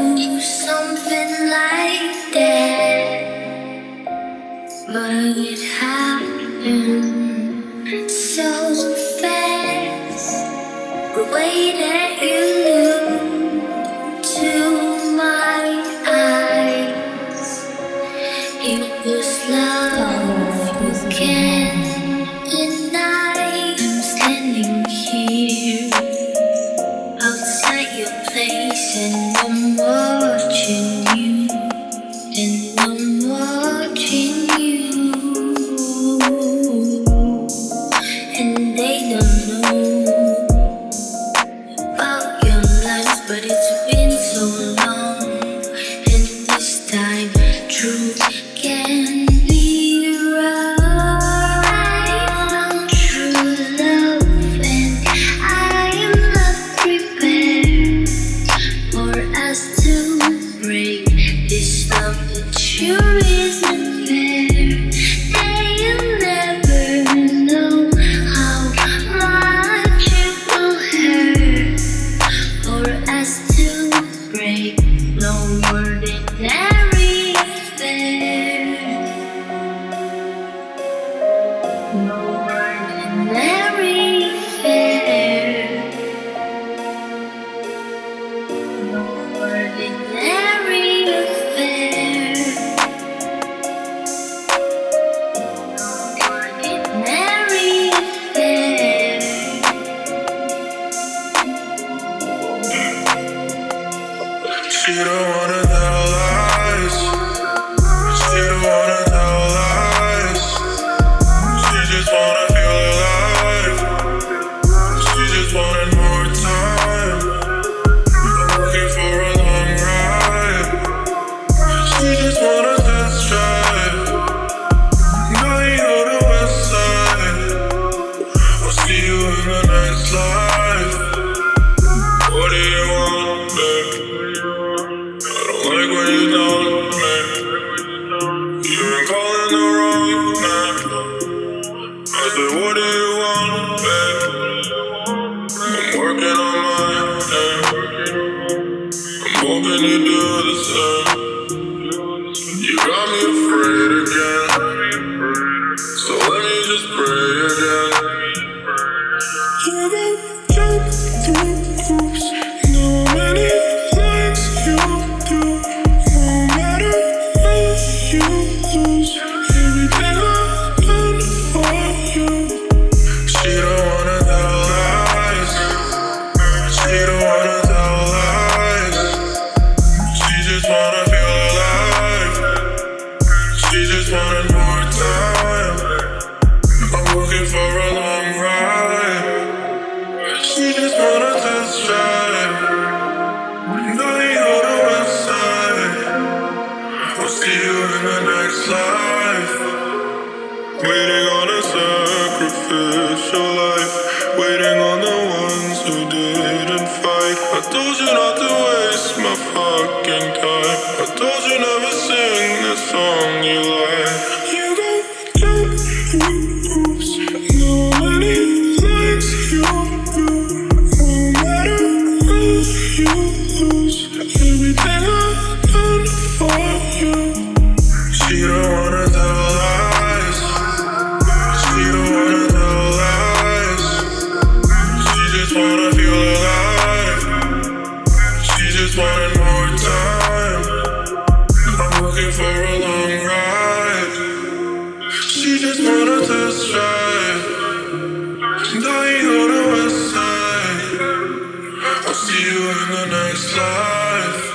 do something like that, but it happened so fast. The way that you They don't know about your life, but it's been so long, and this time, true again. to break. No ordinary affair. No. What do you want. I'm working on my Yeah. I'm hoping you do the same. You got me afraid. more time. I'm looking for a long ride. She just wanna test drive. Naughty on the website. I'll see you in the next life. Waiting on a sacrificial life. Waiting on the ones who didn't fight. I told you not to waste my fucking time. Next life.